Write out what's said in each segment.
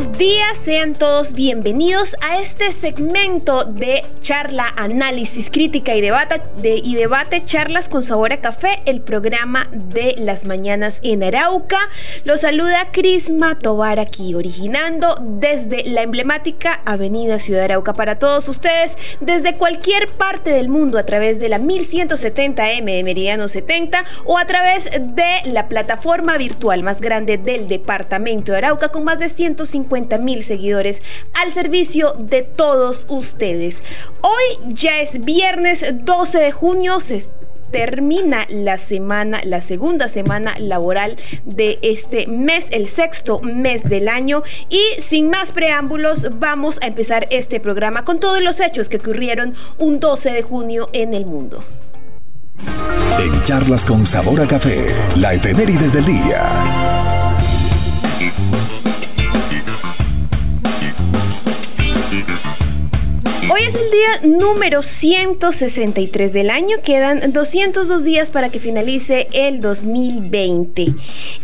Buenos días, sean todos bienvenidos a este segmento de charla, análisis, crítica y debate, de, y debate, charlas con sabor a café, el programa de las mañanas en Arauca. Los saluda Crisma Tobar aquí, originando desde la emblemática Avenida Ciudad Arauca para todos ustedes, desde cualquier parte del mundo a través de la 1170M de Meridiano 70 o a través de la plataforma virtual más grande del departamento de Arauca con más de 150 50 mil seguidores al servicio de todos ustedes. Hoy ya es viernes 12 de junio, se termina la semana, la segunda semana laboral de este mes, el sexto mes del año. Y sin más preámbulos, vamos a empezar este programa con todos los hechos que ocurrieron un 12 de junio en el mundo. En charlas con sabor a café, la efemérides del día. Hoy es el día número 163 del año. Quedan 202 días para que finalice el 2020.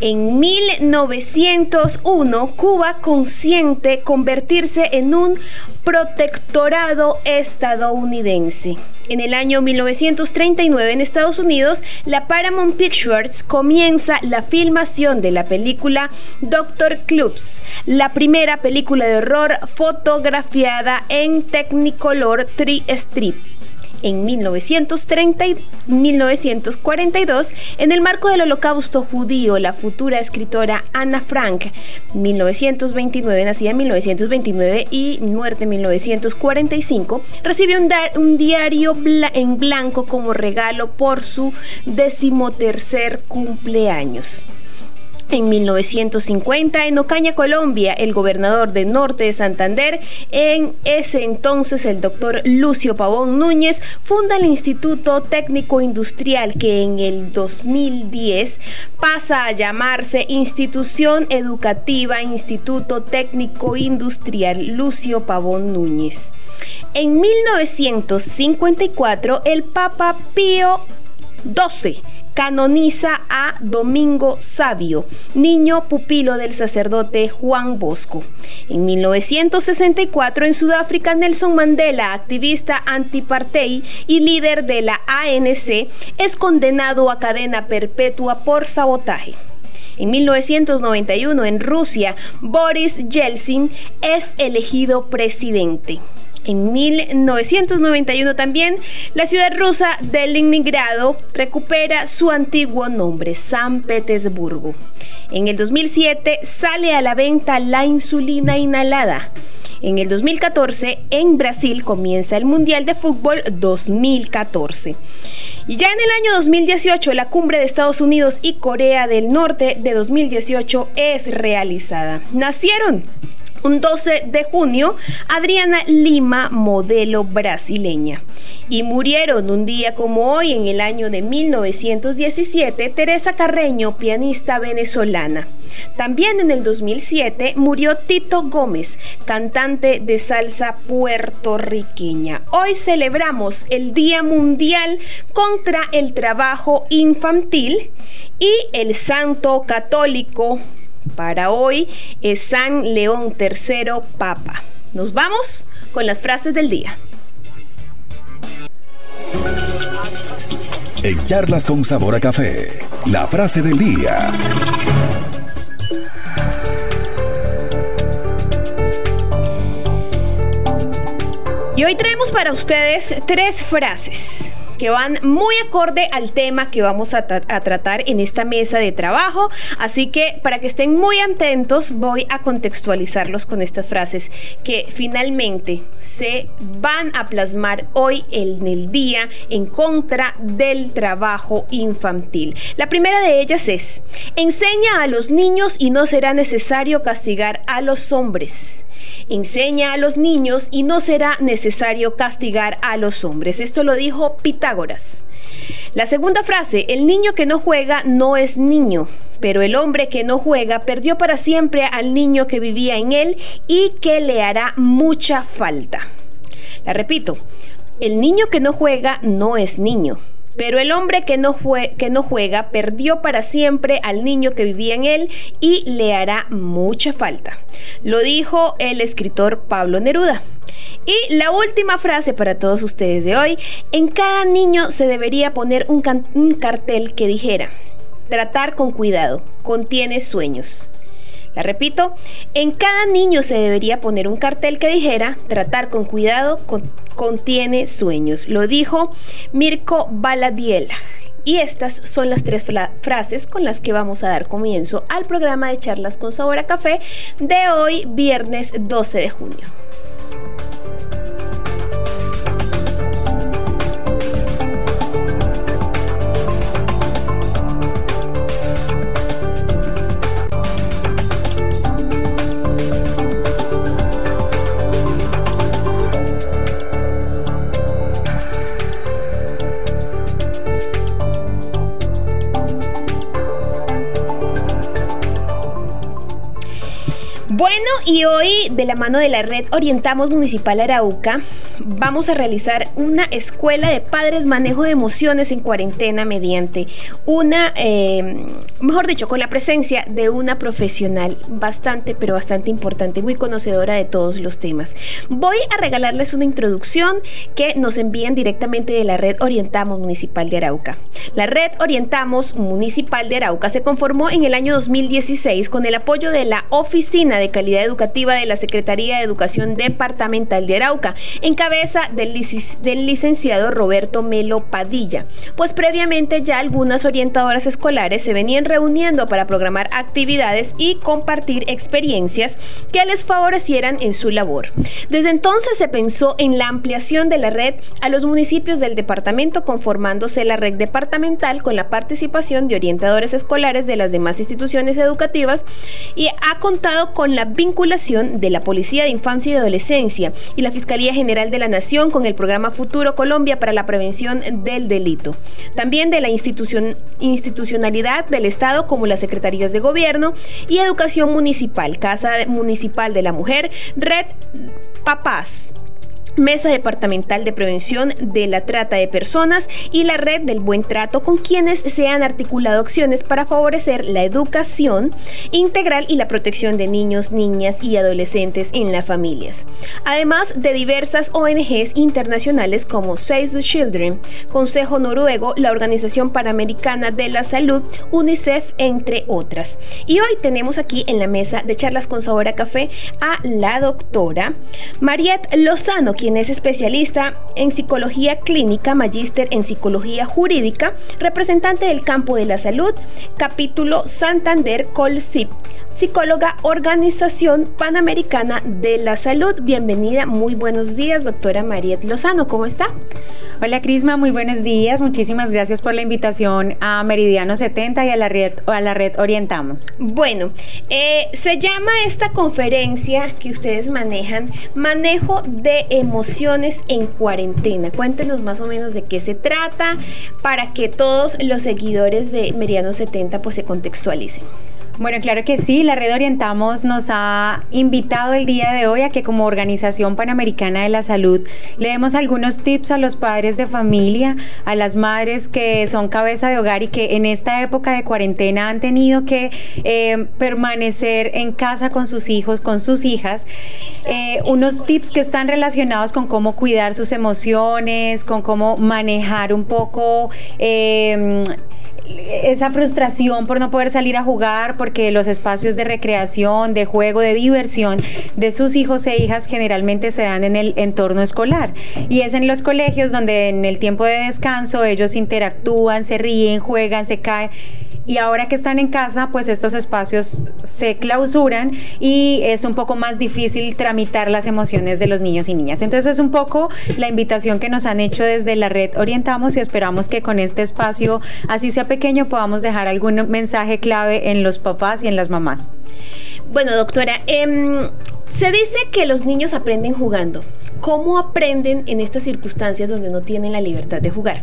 En 1901, Cuba consiente convertirse en un protectorado estadounidense. En el año 1939 en Estados Unidos, la Paramount Pictures comienza la filmación de la película Doctor Clubs, la primera película de horror fotografiada en Technicolor tri-strip en 1930 y 1942 en el marco del holocausto judío, la futura escritora Anna Frank, 1929, nacida en 1929 y muerte en 1945, recibió un diario en blanco como regalo por su decimotercer cumpleaños. En 1950, en Ocaña, Colombia, el gobernador de Norte de Santander, en ese entonces el doctor Lucio Pavón Núñez, funda el Instituto Técnico Industrial que en el 2010 pasa a llamarse Institución Educativa Instituto Técnico Industrial Lucio Pavón Núñez. En 1954, el Papa Pío XII canoniza a Domingo Sabio, niño pupilo del sacerdote Juan Bosco. En 1964 en Sudáfrica, Nelson Mandela, activista antipartei y líder de la ANC, es condenado a cadena perpetua por sabotaje. En 1991 en Rusia, Boris Yeltsin es elegido presidente. En 1991 también, la ciudad rusa de Leningrado recupera su antiguo nombre, San Petersburgo. En el 2007 sale a la venta la insulina inhalada. En el 2014, en Brasil comienza el Mundial de Fútbol 2014. Y ya en el año 2018, la cumbre de Estados Unidos y Corea del Norte de 2018 es realizada. Nacieron un 12 de junio, Adriana Lima, modelo brasileña. Y murieron un día como hoy, en el año de 1917, Teresa Carreño, pianista venezolana. También en el 2007 murió Tito Gómez, cantante de salsa puertorriqueña. Hoy celebramos el Día Mundial contra el Trabajo Infantil y el Santo Católico para hoy es San León III Papa. Nos vamos con las frases del día. En charlas con sabor a café, la frase del día. Y hoy traemos para ustedes tres frases que van muy acorde al tema que vamos a, tratar en esta mesa de trabajo. Así que para que estén muy atentos, voy a contextualizarlos con estas frases que finalmente se van a plasmar hoy en el día en contra del trabajo infantil. La primera de ellas es, enseña a los niños y no será necesario castigar a los hombres. Enseña a los niños y no será necesario castigar a los hombres. Esto lo dijo La segunda frase, el niño que no juega no es niño, pero el hombre que no juega perdió para siempre al niño que vivía en él y que le hará mucha falta. La repito, el niño que no juega no es niño, pero el hombre que no, juega perdió para siempre al niño que vivía en él y le hará mucha falta. Lo dijo el escritor Pablo Neruda. Y la última frase para todos ustedes de hoy, en cada niño se debería poner un cartel que dijera, tratar con cuidado, contiene sueños. La repito, en cada niño se debería poner un cartel que dijera, tratar con cuidado contiene sueños. Lo dijo Mirko Baladiela. Y estas son las tres frases con las que vamos a dar comienzo al programa de charlas con sabor a café de hoy, viernes 12 de junio. Bueno, y hoy de la mano de la red Orientamos Municipal Arauca vamos a realizar una escuela de padres manejo de emociones en cuarentena mediante una, eh, mejor dicho, con la presencia de una profesional bastante, pero bastante importante, muy conocedora de todos los temas. Voy a regalarles una introducción que nos envían directamente de la red Orientamos Municipal de Arauca. La red Orientamos Municipal de Arauca se conformó en el año 2016 con el apoyo de la Oficina de Calidad Educativa de la Secretaría de Educación Departamental de Arauca, en cabeza del, del licenciado Roberto Melo Padilla, pues previamente ya algunas orientadoras escolares se venían reuniendo para programar actividades y compartir experiencias que les favorecieran en su labor. Desde entonces se pensó en la ampliación de la red a los municipios del departamento conformándose la red departamental con la participación de orientadores escolares de las demás instituciones educativas y ha contado con la vinculación de la Policía de Infancia y Adolescencia y la Fiscalía General de la Nación con el programa Futuro Colombia para la prevención del delito. También de la institucionalidad del Estado como las Secretarías de Gobierno y Educación Municipal, Casa Municipal de la Mujer, Red Papás, Mesa Departamental de Prevención de la Trata de Personas y la Red del Buen Trato con quienes se han articulado acciones para favorecer la educación integral y la protección de niños, niñas y adolescentes en las familias. Además de diversas ONGs internacionales como Save the Children, Consejo Noruego, la Organización Panamericana de la Salud, UNICEF, entre otras. Y hoy tenemos aquí en la mesa de charlas con sabor a café a la doctora Mariette Lozano, quien quien es especialista en psicología clínica, magíster en psicología jurídica, representante del campo de la salud, capítulo Santander Colsip, psicóloga Organización Panamericana de la Salud. Bienvenida, muy buenos días, doctora Mariet Lozano, ¿cómo está? Hola Crisma, muy buenos días, muchísimas gracias por la invitación a Meridiano 70 y a la red, a la red Orientamos. Bueno, eh, se llama esta conferencia que ustedes manejan Manejo de Emociones emociones en cuarentena. Cuéntenos más o menos de qué se trata para que todos los seguidores de Meriano 70 pues se contextualicen. Bueno, claro que sí, la red Orientamos nos ha invitado el día de hoy a que como Organización Panamericana de la Salud le demos algunos tips a los padres de familia, a las madres que son cabeza de hogar y que en esta época de cuarentena han tenido que eh, permanecer en casa con sus hijos, con sus hijas, eh, unos tips que están relacionados con cómo cuidar sus emociones, con cómo manejar un poco... Eh, esa frustración por no poder salir a jugar, porque los espacios de recreación, de juego, de diversión de sus hijos e hijas generalmente se dan en el entorno escolar. Y es en los colegios donde en el tiempo de descanso ellos interactúan, se ríen, juegan, se caen y ahora que están en casa, pues estos espacios se clausuran y es un poco más difícil tramitar las emociones de los niños y niñas. Entonces es un poco la invitación que nos han hecho desde la red Orientamos y esperamos que con este espacio, así sea pequeño, podamos dejar algún mensaje clave en los papás y en las mamás. Bueno, doctora, em, se dice que los niños aprenden jugando. ¿Cómo aprenden en estas circunstancias donde no tienen la libertad de jugar?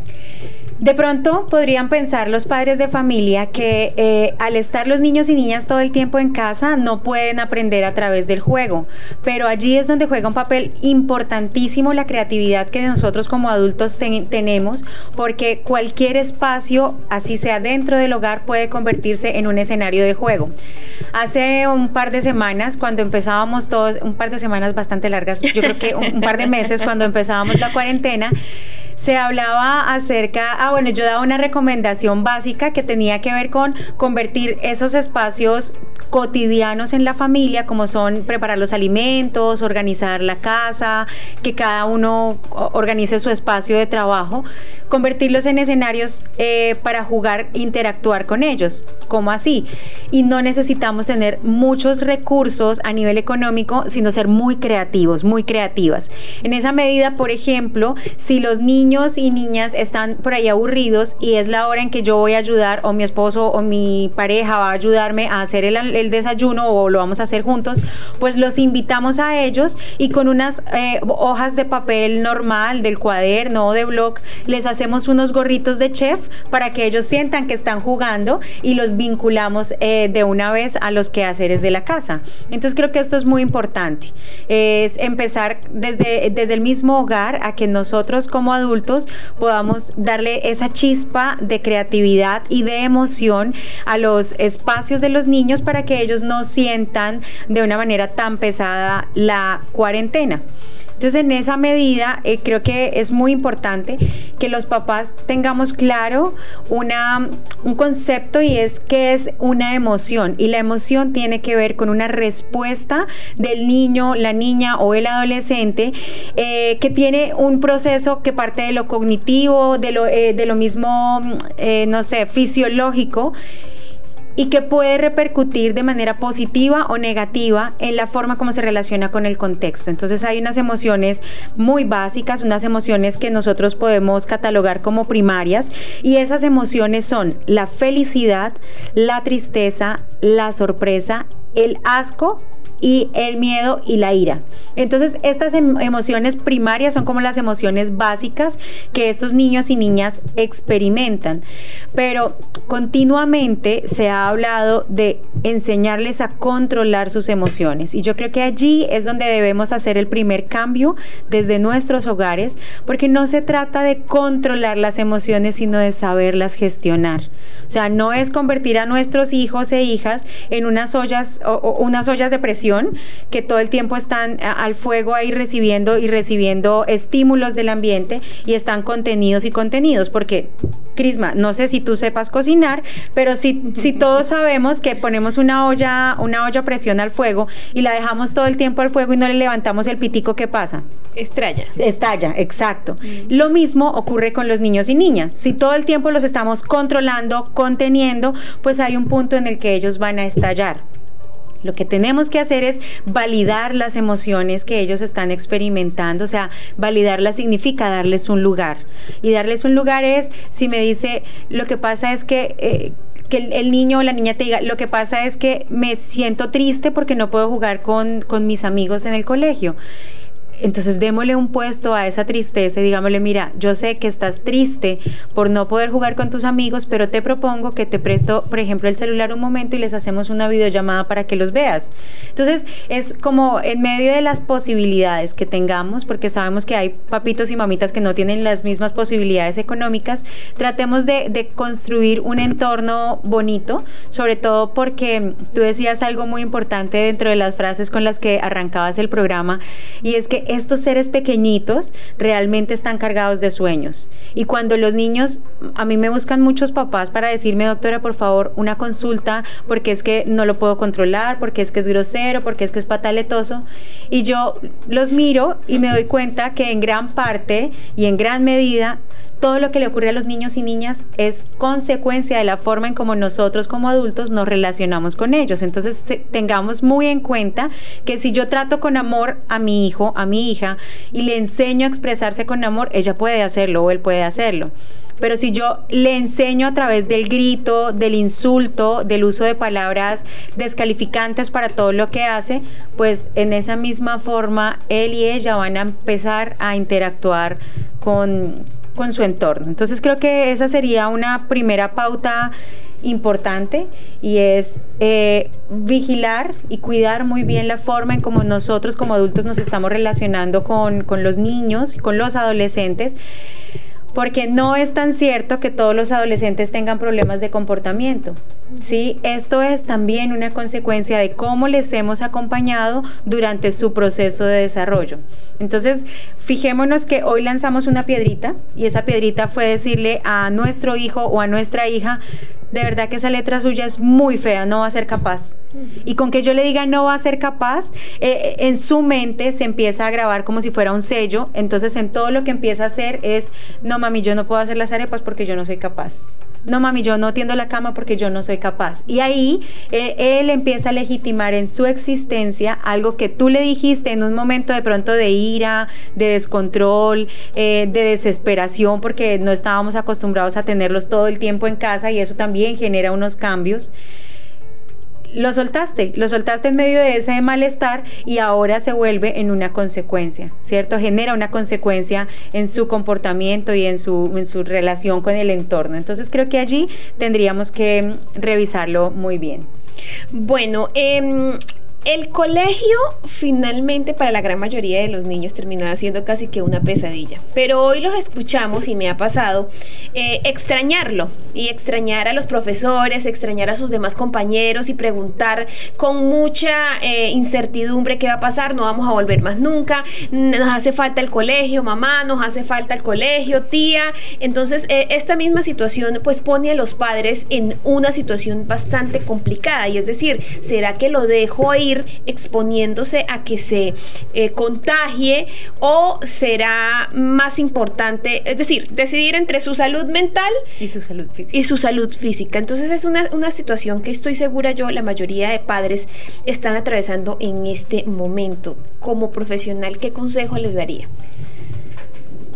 De pronto podrían pensar los padres de familia que eh, al estar los niños y niñas todo el tiempo en casa no pueden aprender a través del juego, pero allí es donde juega un papel importantísimo la creatividad que nosotros como adultos tenemos, porque cualquier espacio, así sea dentro del hogar, puede convertirse en un escenario de juego. Hace un par de semanas, cuando empezábamos todos, un par de semanas bastante largas, yo creo que un par de meses, cuando empezábamos la cuarentena, se hablaba acerca, bueno, yo daba una recomendación básica que tenía que ver con convertir esos espacios cotidianos en la familia, como son preparar los alimentos, organizar la casa, que cada uno organice su espacio de trabajo, convertirlos en escenarios eh, para jugar, interactuar con ellos. ¿Cómo así? Y no necesitamos tener muchos recursos a nivel económico, sino ser muy creativos, muy creativas. En esa medida, por ejemplo, si los niños y niñas están por ahí aburridos y es la hora en que yo voy a ayudar o mi esposo o mi pareja va a ayudarme a hacer el, desayuno o lo vamos a hacer juntos, pues los invitamos a ellos y con unas eh, hojas de papel normal, del cuaderno o de blog, les hacemos unos gorritos de chef para que ellos sientan que están jugando y los vinculamos eh, de una vez a los quehaceres de la casa. Entonces creo que esto es muy importante. Es empezar desde, desde el mismo hogar a que nosotros como adultos podamos darle esa chispa de creatividad y de emoción a los espacios de los niños para que ellos no sientan de una manera tan pesada la cuarentena. Entonces, en esa medida, eh, creo que es muy importante que los papás tengamos claro una, un concepto y es que es una emoción. Y la emoción tiene que ver con una respuesta del niño, la niña o el adolescente eh, que tiene un proceso que parte de lo cognitivo, de lo, eh, de lo mismo, no sé, fisiológico y que puede repercutir de manera positiva o negativa en la forma como se relaciona con el contexto. Entonces hay unas emociones muy básicas, unas emociones que nosotros podemos catalogar como primarias y esas emociones son la felicidad, la tristeza, la sorpresa, el asco y el miedo y la ira. Entonces, estas em, emociones primarias son como las emociones básicas que estos niños y niñas experimentan. Pero continuamente se ha hablado de enseñarles a controlar sus emociones. Y yo creo que allí es donde debemos hacer el primer cambio desde nuestros hogares, porque no se trata de controlar las emociones, sino de saberlas gestionar. O sea, no es convertir a nuestros hijos e hijas en unas ollas o unas ollas de presión que todo el tiempo están al fuego ahí recibiendo y recibiendo estímulos del ambiente y están contenidos y contenidos, porque Crisma, no sé si tú sepas cocinar, pero si, si todos sabemos que ponemos una olla, una olla a presión al fuego y la dejamos todo el tiempo al fuego y no le levantamos el pitico, ¿qué pasa? Estalla. Estalla, exacto. Mm. Lo mismo ocurre con los niños y niñas. Si todo el tiempo los estamos controlando, conteniendo, pues hay un punto en el que ellos van a estallar. Lo que tenemos que hacer es validar las emociones que ellos están experimentando, o sea, validarlas significa darles un lugar. Y darles un lugar es, si me dice, lo que pasa es que... Eh, que el, niño o la niña te diga, lo que pasa es que me siento triste porque no puedo jugar con, con mis amigos en el colegio. Entonces démosle un puesto a esa tristeza y digámosle, mira, yo sé que estás triste por no poder jugar con tus amigos, pero te propongo que te presto, por ejemplo, el celular un momento y les hacemos una videollamada para que los veas. Entonces es como en medio de las posibilidades que tengamos, porque sabemos que hay papitos y mamitas que no tienen las mismas posibilidades económicas, tratemos de, de construir un entorno bonito, sobre todo porque tú decías algo muy importante dentro de las frases con las que arrancabas el programa, y es que estos seres pequeñitos realmente están cargados de sueños. Y cuando los niños, a mí me buscan muchos papás para decirme, doctora, por favor, una consulta, porque es que no lo puedo controlar, porque es que es grosero, porque es que es pataletoso. Y yo los miro y me doy cuenta que en gran parte y en gran medida todo lo que le ocurre a los niños y niñas es consecuencia de la forma en como nosotros como adultos nos relacionamos con ellos. Entonces tengamos muy en cuenta que si yo trato con amor a mi hijo, a mi hija, y le enseño a expresarse con amor, ella puede hacerlo o él puede hacerlo. Pero si yo le enseño a través del grito, del insulto, del uso de palabras descalificantes para todo lo que hace, pues en esa misma forma él y ella van a empezar a interactuar con, con su entorno. Entonces creo que esa sería una primera pauta importante y es eh, vigilar y cuidar muy bien la forma en cómo nosotros como adultos nos estamos relacionando con, con los niños con los adolescentes porque no es tan cierto que todos los adolescentes tengan problemas de comportamiento. ¿sí? Esto es también una consecuencia de cómo les hemos acompañado durante su proceso de desarrollo. Entonces, fijémonos que hoy lanzamos una piedrita y esa piedrita fue decirle a nuestro hijo o a nuestra hija, de verdad que esa letra suya es muy fea, no va a ser capaz. Y con que yo le diga no va a ser capaz, eh, eh, en su mente se empieza a grabar como si fuera un sello, entonces en todo lo que empieza a hacer es, no mami, yo no puedo hacer las arepas porque yo no soy capaz no mami, yo no tiendo la cama porque yo no soy capaz. Y ahí eh, él empieza a legitimar en su existencia algo que tú le dijiste en un momento de pronto de ira, de descontrol, eh, de desesperación, porque no estábamos acostumbrados a tenerlos todo el tiempo en casa y eso también genera unos cambios lo soltaste, lo soltaste en medio de ese malestar y ahora se vuelve en una consecuencia, ¿cierto? Genera una consecuencia en su comportamiento y en su, en su relación con el entorno. Entonces creo que allí tendríamos que revisarlo muy bien. Bueno, eh, el colegio finalmente para la gran mayoría de los niños terminó siendo casi que una pesadilla. Pero hoy los escuchamos y me ha pasado eh, extrañarlo y extrañar a los profesores, extrañar a sus demás compañeros y preguntar con mucha eh, incertidumbre qué va a pasar, no vamos a volver más nunca, nos hace falta el colegio, mamá, nos hace falta el colegio, tía. Entonces eh, esta misma situación pues pone a los padres en una situación bastante complicada y es decir, ¿será que lo dejo exponiéndose a que se eh, contagie o será más importante, es decir, decidir entre su salud mental y su salud física. Y su salud física. Entonces es una, una situación que estoy segura yo, la mayoría de padres están atravesando en este momento. Como profesional, ¿qué consejo les daría?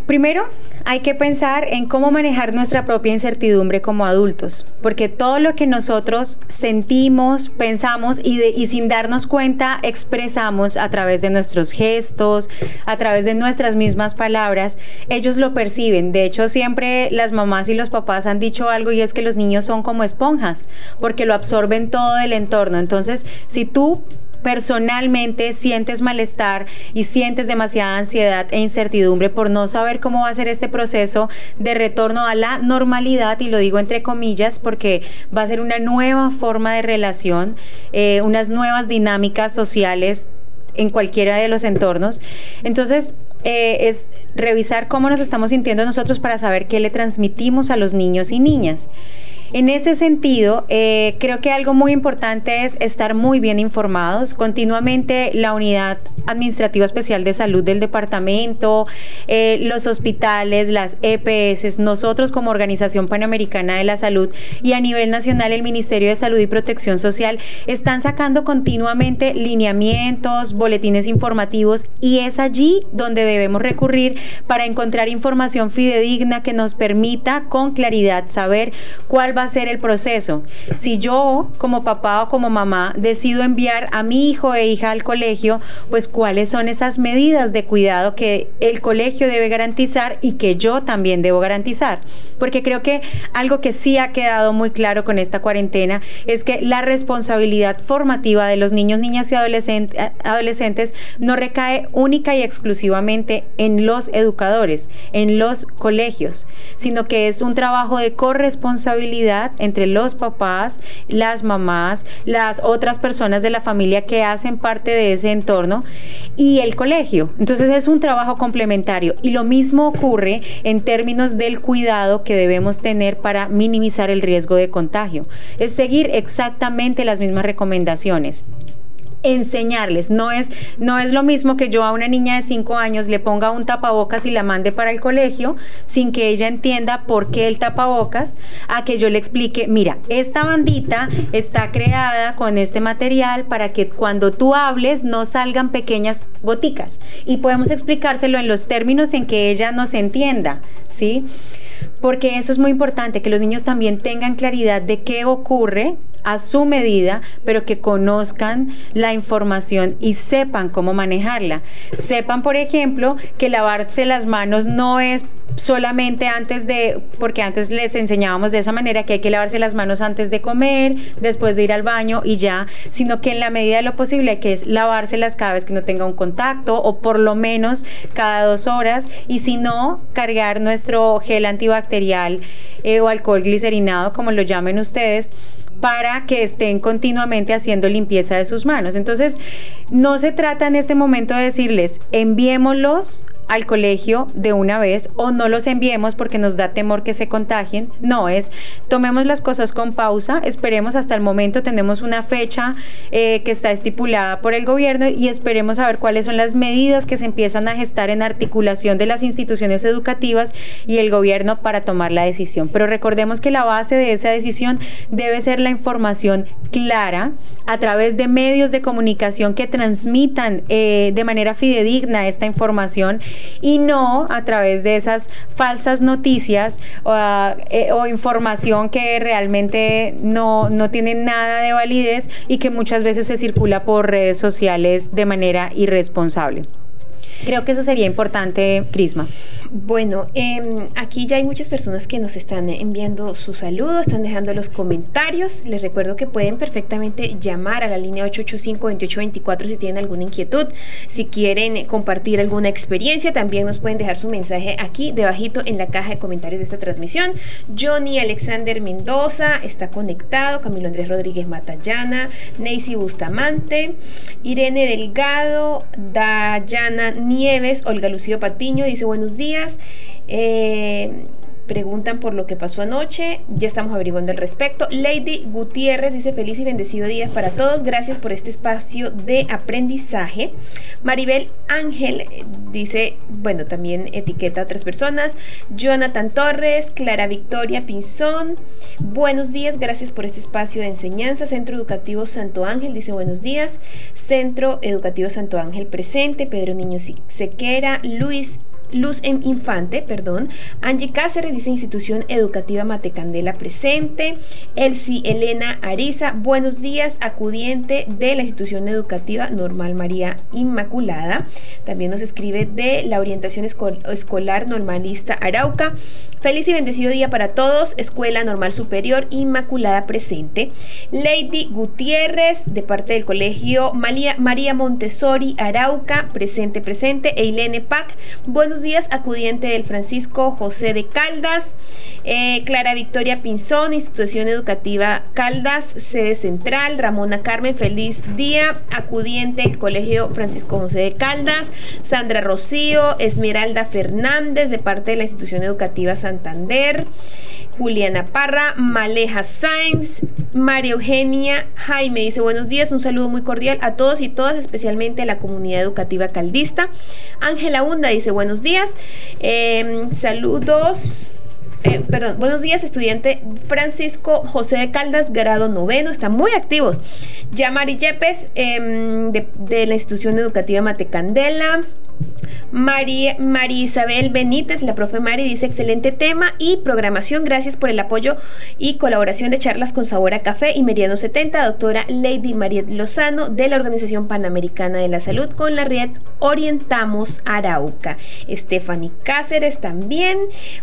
Primero, hay que pensar en cómo manejar nuestra propia incertidumbre como adultos, porque todo lo que nosotros sentimos, pensamos y, sin darnos cuenta expresamos a través de nuestros gestos, a través de nuestras mismas palabras, ellos lo perciben. De hecho, siempre las mamás y los papás han dicho algo y es que los niños son como esponjas, porque lo absorben todo del entorno. Entonces, si tú personalmente sientes malestar y sientes demasiada ansiedad e incertidumbre por no saber cómo va a ser este proceso de retorno a la normalidad, y lo digo entre comillas porque va a ser una nueva forma de relación, eh, unas nuevas dinámicas sociales en cualquiera de los entornos. Entonces, eh, es revisar cómo nos estamos sintiendo nosotros para saber qué le transmitimos a los niños y niñas. En ese sentido, eh, creo que algo muy importante es estar muy bien informados. Continuamente la Unidad Administrativa Especial de Salud del departamento, eh, los hospitales, las EPS, nosotros como Organización Panamericana de la Salud y a nivel nacional el Ministerio de Salud y Protección Social están sacando continuamente lineamientos, boletines informativos y es allí donde debemos recurrir para encontrar información fidedigna que nos permita con claridad saber cuál va a ser el proceso. Si yo, como papá o como mamá, decido enviar a mi hijo e hija al colegio, pues cuáles son esas medidas de cuidado que el colegio debe garantizar y que yo también debo garantizar. Porque creo que algo que sí ha quedado muy claro con esta cuarentena es que la responsabilidad formativa de los niños, niñas y adolescentes no recae única y exclusivamente en los educadores, en los colegios, sino que es un trabajo de corresponsabilidad entre los papás, las mamás, las otras personas de la familia que hacen parte de ese entorno y el colegio. Entonces es un trabajo complementario y lo mismo ocurre en términos del cuidado que debemos tener para minimizar el riesgo de contagio. Es seguir exactamente las mismas recomendaciones enseñarles. No es, no es lo mismo que yo a una niña de 5 años le ponga un tapabocas y la mande para el colegio sin que ella entienda por qué el tapabocas, a que yo le explique, mira, esta bandita está creada con este material para que cuando tú hables no salgan pequeñas goticas y podemos explicárselo en los términos en que ella nos entienda, ¿sí? Porque eso es muy importante, que los niños también tengan claridad de qué ocurre a su medida, pero que conozcan la información y sepan cómo manejarla. Sepan, por ejemplo, que lavarse las manos no es solamente antes de, porque antes les enseñábamos de esa manera que hay que lavarse las manos antes de comer, después de ir al baño y ya, sino que en la medida de lo posible que es lavárselas cada vez que no tenga un contacto o por lo menos cada dos horas y si no, cargar nuestro gel antibacterial eh, o alcohol glicerinado, como lo llamen ustedes, para que estén continuamente haciendo limpieza de sus manos. Entonces, no se trata en este momento de decirles, enviémoslos al colegio de una vez o no los enviemos porque nos da temor que se contagien. No, es tomemos las cosas con pausa, esperemos hasta el momento, tenemos una fecha eh, que está estipulada por el gobierno y esperemos a ver cuáles son las medidas que se empiezan a gestar en articulación de las instituciones educativas y el gobierno para tomar la decisión. Pero recordemos que la base de esa decisión debe ser la información clara a través de medios de comunicación que transmitan eh, de manera fidedigna esta información y no a través de esas falsas noticias eh, o, información que realmente no, no tiene nada de validez y que muchas veces se circula por redes sociales de manera irresponsable. Creo que eso sería importante, Crisma. Bueno, em, aquí ya hay muchas personas que nos están enviando sus saludos, están dejando los comentarios. Les recuerdo que pueden perfectamente llamar a la línea 885-2824 si tienen alguna inquietud, si quieren compartir alguna experiencia, también nos pueden dejar su mensaje aquí debajito en la caja de comentarios de esta transmisión. Johnny Alexander Mendoza está conectado, Camilo Andrés Rodríguez Matallana, Neisy Bustamante, Irene Delgado, Dayana Nieves, Olga Lucio Patiño dice buenos días. Eh, preguntan por lo que pasó anoche, ya estamos averiguando al respecto. Lady Gutiérrez dice feliz y bendecido día para todos, gracias por este espacio de aprendizaje. Maribel Ángel dice, bueno, también etiqueta a otras personas. Jonathan Torres, Clara Victoria Pinzón, buenos días, gracias por este espacio de enseñanza. Centro Educativo Santo Ángel dice buenos días. Centro Educativo Santo Ángel presente, Pedro Niño Sequera, Luis Luz Infante, perdón. Angie Cáceres dice Institución Educativa Matecandela presente. Elsie Elena Ariza, buenos días, acudiente de la Institución Educativa Normal María Inmaculada. También nos escribe de la Orientación Escolar Normalista Arauca. Feliz y bendecido día para todos. Escuela Normal Superior Inmaculada presente. Lady Gutiérrez, de parte del Colegio María, María Montessori Arauca, presente, presente. Eilene Pac, buenos días, acudiente del Francisco José de Caldas, eh, Clara Victoria Pinzón, Institución Educativa Caldas, sede central, Ramona Carmen, feliz día, acudiente del Colegio Francisco José de Caldas, Sandra Rocío, Esmeralda Fernández, de parte de la Institución Educativa Santander, Juliana Parra, Maleja Sainz, María Eugenia Jaime dice buenos días, un saludo muy cordial a todos y todas, especialmente a la comunidad educativa caldista. Ángela Hunda dice buenos días, em, saludos. Eh, perdón, buenos días, estudiante Francisco José de Caldas, grado noveno, están muy activos. Yamari Yepes, em, de, la institución educativa Matecandela. María, Isabel Benítez, la profe Mari, dice excelente tema y programación. Gracias por el apoyo y colaboración de charlas con sabor café y Meridiano 70. Doctora Lady María Lozano de la Organización Panamericana de la Salud con la red Orientamos Arauca. Stephanie Cáceres también.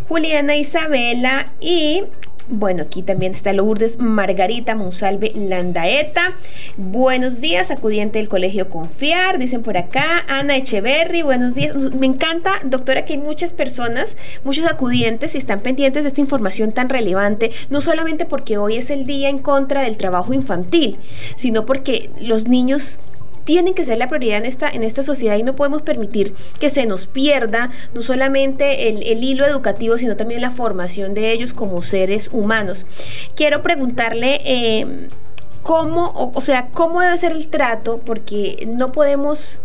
Juliana Isabela y Bueno, aquí también está Lourdes Margarita Monsalve Landaeta. Buenos días, acudiente del Colegio Confiar, dicen por acá. Ana Echeverry, buenos días. Me encanta, doctora, que hay muchas personas, muchos acudientes y están pendientes de esta información tan relevante, no solamente porque hoy es el día en contra del trabajo infantil, sino porque los niños tienen que ser la prioridad en esta, en esta sociedad y no podemos permitir que se nos pierda no solamente el, hilo educativo, sino también la formación de ellos como seres humanos. Quiero preguntarle... Eh, cómo, o, sea, cómo debe ser el trato, porque no podemos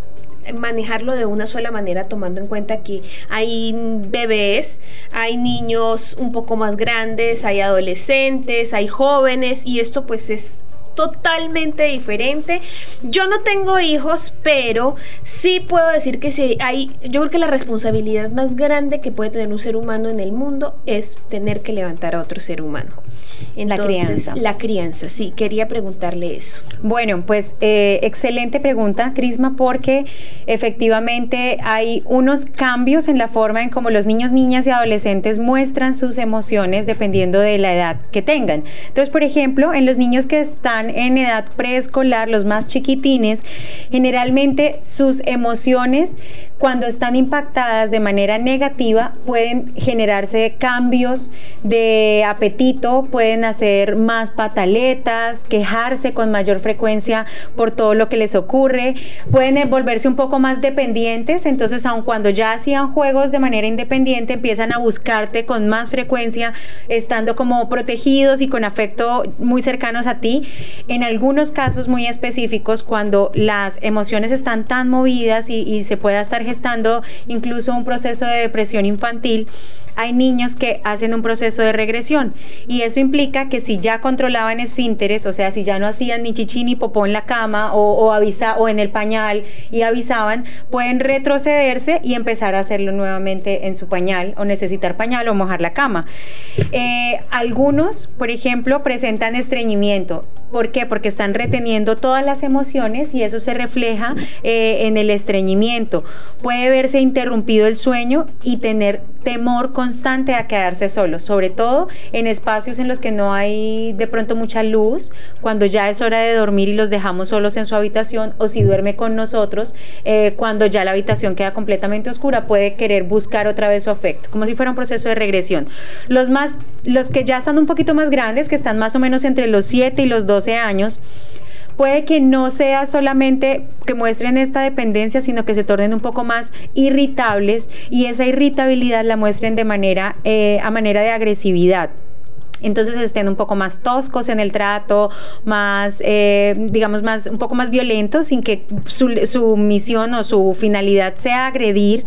manejarlo de una sola manera tomando en cuenta que hay bebés, hay niños un poco más grandes, hay adolescentes, hay jóvenes y esto pues es totalmente diferente. Yo no tengo hijos, pero sí puedo decir que sí hay, yo creo que la responsabilidad más grande que puede tener un ser humano en el mundo es tener que levantar a otro ser humano. En la crianza. La crianza, sí, quería preguntarle eso. Bueno, pues eh, excelente pregunta, Crisma, porque efectivamente hay unos cambios en la forma en cómo los niños, niñas y adolescentes muestran sus emociones dependiendo de la edad que tengan. Entonces, por ejemplo, en los niños que están en edad preescolar, los más chiquitines, generalmente sus emociones cuando están impactadas de manera negativa pueden generarse cambios de apetito, pueden hacer más pataletas, quejarse con mayor frecuencia por todo lo que les ocurre, pueden volverse un poco más dependientes, entonces aun cuando ya hacían juegos de manera independiente empiezan a buscarte con más frecuencia, estando como protegidos y con afecto muy cercanos a ti. En algunos casos muy específicos, cuando las emociones están tan movidas y, y se pueda estar gestando incluso un proceso de depresión infantil, hay niños que hacen un proceso de regresión y eso implica que si ya controlaban esfínteres, o sea, si ya no hacían ni chichi ni popó en la cama o, avisa, o en el pañal y avisaban, pueden retrocederse y empezar a hacerlo nuevamente en su pañal o necesitar pañal o mojar la cama. Eh, algunos, por ejemplo, presentan estreñimiento. ¿Por qué? Porque están reteniendo todas las emociones y eso se refleja eh, en el estreñimiento. Puede verse interrumpido el sueño y tener temor constante a quedarse solo, sobre todo en espacios en los que no hay de pronto mucha luz, cuando ya es hora de dormir y los dejamos solos en su habitación, o si duerme con nosotros, eh, cuando ya la habitación queda completamente oscura, puede querer buscar otra vez su afecto, como si fuera un proceso de regresión. Los, más, los que ya son un poquito más grandes, que están más o menos entre los 7 y los 12 años, puede que no sea solamente que muestren esta dependencia, sino que se tornen un poco más irritables y esa irritabilidad la muestren de manera, eh, a manera de agresividad entonces estén un poco más toscos en el trato, más, eh, digamos, más, un poco más violentos, sin que su, misión o su finalidad sea agredir,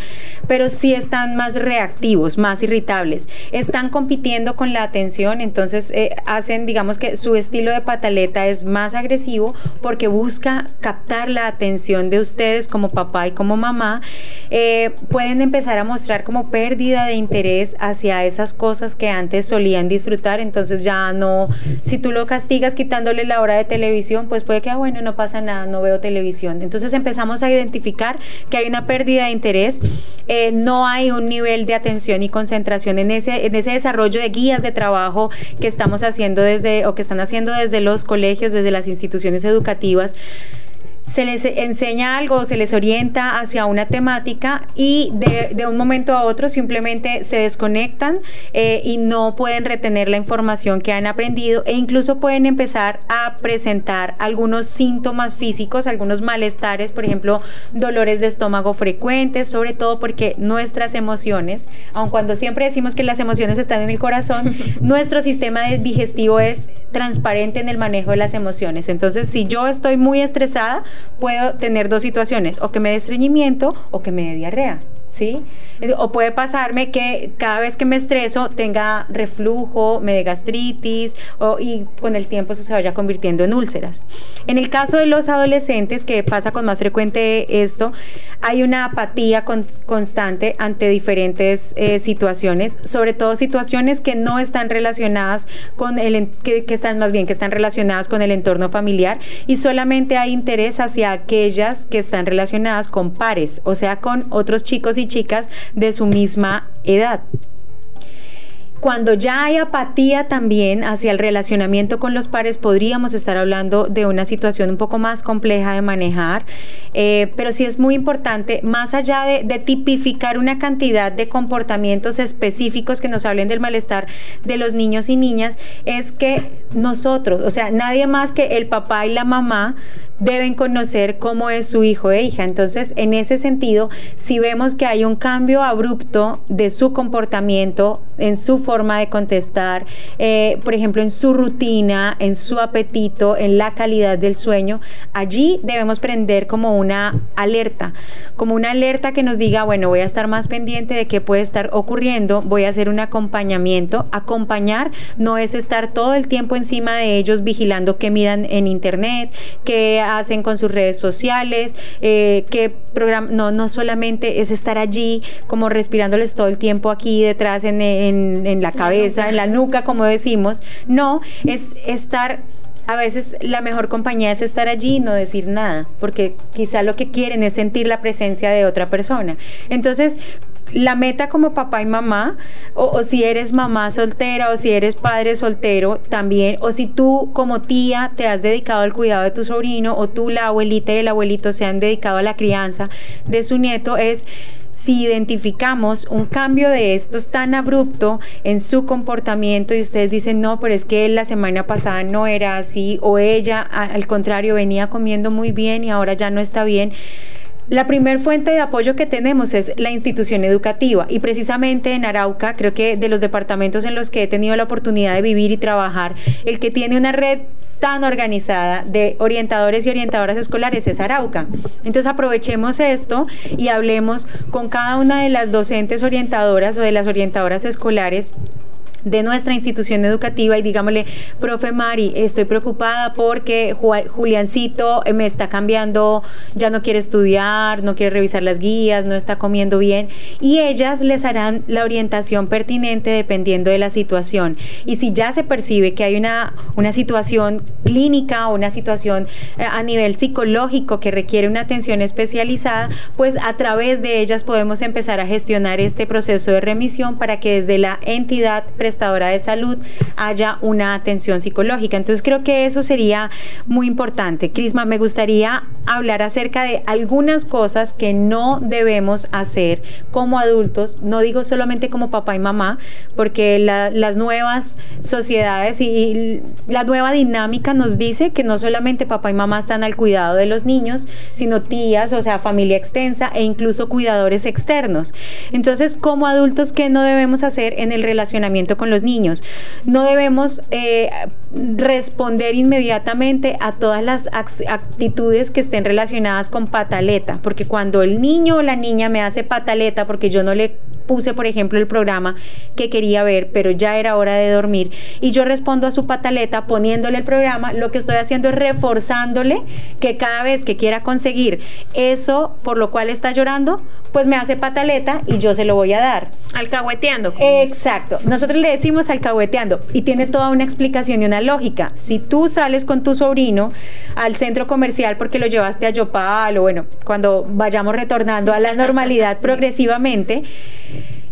pero sí están más reactivos, más irritables. Están compitiendo con la atención, entonces eh, hacen, digamos que su estilo de pataleta es más agresivo porque busca captar la atención de ustedes como papá y como mamá. Eh, pueden empezar a mostrar como pérdida de interés hacia esas cosas que antes solían disfrutar entonces ya no, si tú lo castigas quitándole la hora de televisión, pues puede que, ah, bueno, no pasa nada, no veo televisión. Entonces empezamos a identificar que hay una pérdida de interés, eh, no hay un nivel de atención y concentración en ese, en ese desarrollo de guías de trabajo que estamos haciendo desde, o que están haciendo desde los colegios, desde las instituciones educativas se les enseña algo, se les orienta hacia una temática y de, un momento a otro simplemente se desconectan eh, y no pueden retener la información que han aprendido e incluso pueden empezar a presentar algunos síntomas físicos, algunos malestares, por ejemplo, dolores de estómago frecuentes, sobre todo porque nuestras emociones, aun cuando siempre decimos que las emociones están en el corazón, nuestro sistema digestivo es transparente en el manejo de las emociones. Entonces, si yo estoy muy estresada, puedo tener dos situaciones, o que me dé estreñimiento o que me dé diarrea. ¿sí? O puede pasarme que cada vez que me estreso tenga reflujo, me dé gastritis o, y con el tiempo eso se vaya convirtiendo en úlceras. En el caso de los adolescentes, que pasa con más frecuente esto, hay una apatía constante ante diferentes eh, situaciones, sobre todo situaciones que no están relacionadas con el, que, que están más bien, que están relacionadas con el entorno familiar y solamente hay interés hacia aquellas que están relacionadas con pares, o sea, con otros chicos y chicas de su misma edad. Cuando ya hay apatía también hacia el relacionamiento con los pares, podríamos estar hablando de una situación un poco más compleja de manejar, eh, pero sí es muy importante, más allá de, de tipificar una cantidad de comportamientos específicos que nos hablen del malestar de los niños y niñas, es que nosotros, o sea, nadie más que el papá y la mamá deben conocer cómo es su hijo e hija. Entonces, en ese sentido, si vemos que hay un cambio abrupto de su comportamiento, en su forma de contestar, eh, por ejemplo, en su rutina, en su apetito, en la calidad del sueño, allí debemos prender como una alerta, como una alerta que nos diga, bueno, voy a estar más pendiente de qué puede estar ocurriendo, voy a hacer un acompañamiento. Acompañar no es estar todo el tiempo encima de ellos vigilando qué miran en internet, qué hacen con sus redes sociales, eh, qué programa, no, no solamente es estar allí como respirándoles todo el tiempo aquí detrás en, en la cabeza, en la nuca, como decimos, no, es estar a veces la mejor compañía es estar allí y no decir nada, porque quizá lo que quieren es sentir la presencia de otra persona. Entonces, la meta como papá y mamá, o, si eres mamá soltera o si eres padre soltero también, o si tú como tía te has dedicado al cuidado de tu sobrino, o tú la abuelita y el abuelito se han dedicado a la crianza de su nieto, es si identificamos un cambio de estos tan abrupto en su comportamiento y ustedes dicen, no, pero es que la semana pasada no era así, o ella al contrario venía comiendo muy bien y ahora ya no está bien, la primer fuente de apoyo que tenemos es la institución educativa y precisamente en Arauca, creo que de los departamentos en los que he tenido la oportunidad de vivir y trabajar, el que tiene una red tan organizada de orientadores y orientadoras escolares es Arauca. Entonces aprovechemos esto y hablemos con cada una de las docentes orientadoras o de las orientadoras escolares de nuestra institución educativa y digámosle, profe Mari, estoy preocupada porque Juliancito me está cambiando, ya no quiere estudiar, no quiere revisar las guías, no está comiendo bien y ellas les harán la orientación pertinente dependiendo de la situación. Y si ya se percibe que hay una, una situación clínica o una situación eh, a nivel psicológico que requiere una atención especializada, pues a través de ellas podemos empezar a gestionar este proceso de remisión para que desde la entidad prestadora de salud haya una atención psicológica. Entonces creo que eso sería muy importante. Crisma, me gustaría hablar acerca de algunas cosas que no debemos hacer como adultos, no digo solamente como papá y mamá, porque las nuevas sociedades y, la nueva dinámica nos dice que no solamente papá y mamá están al cuidado de los niños, sino tías, o sea, familia extensa e incluso cuidadores externos. Entonces, como adultos, ¿qué no debemos hacer en el relacionamiento con los niños. No debemos eh, responder inmediatamente a todas las actitudes que estén relacionadas con pataleta, porque cuando el niño o la niña me hace pataleta porque yo no le puse, por ejemplo, el programa que quería ver, pero ya era hora de dormir, y yo respondo a su pataleta poniéndole el programa, lo que estoy haciendo es reforzándole que cada vez que quiera conseguir eso por lo cual está llorando, pues me hace pataleta y yo se lo voy a dar. Alcahueteando. Exacto. Nosotros le decimos alcahueteando y tiene toda una explicación y una lógica. Si tú sales con tu sobrino al centro comercial porque lo llevaste a Yopal o bueno, cuando vayamos retornando a la normalidad progresivamente,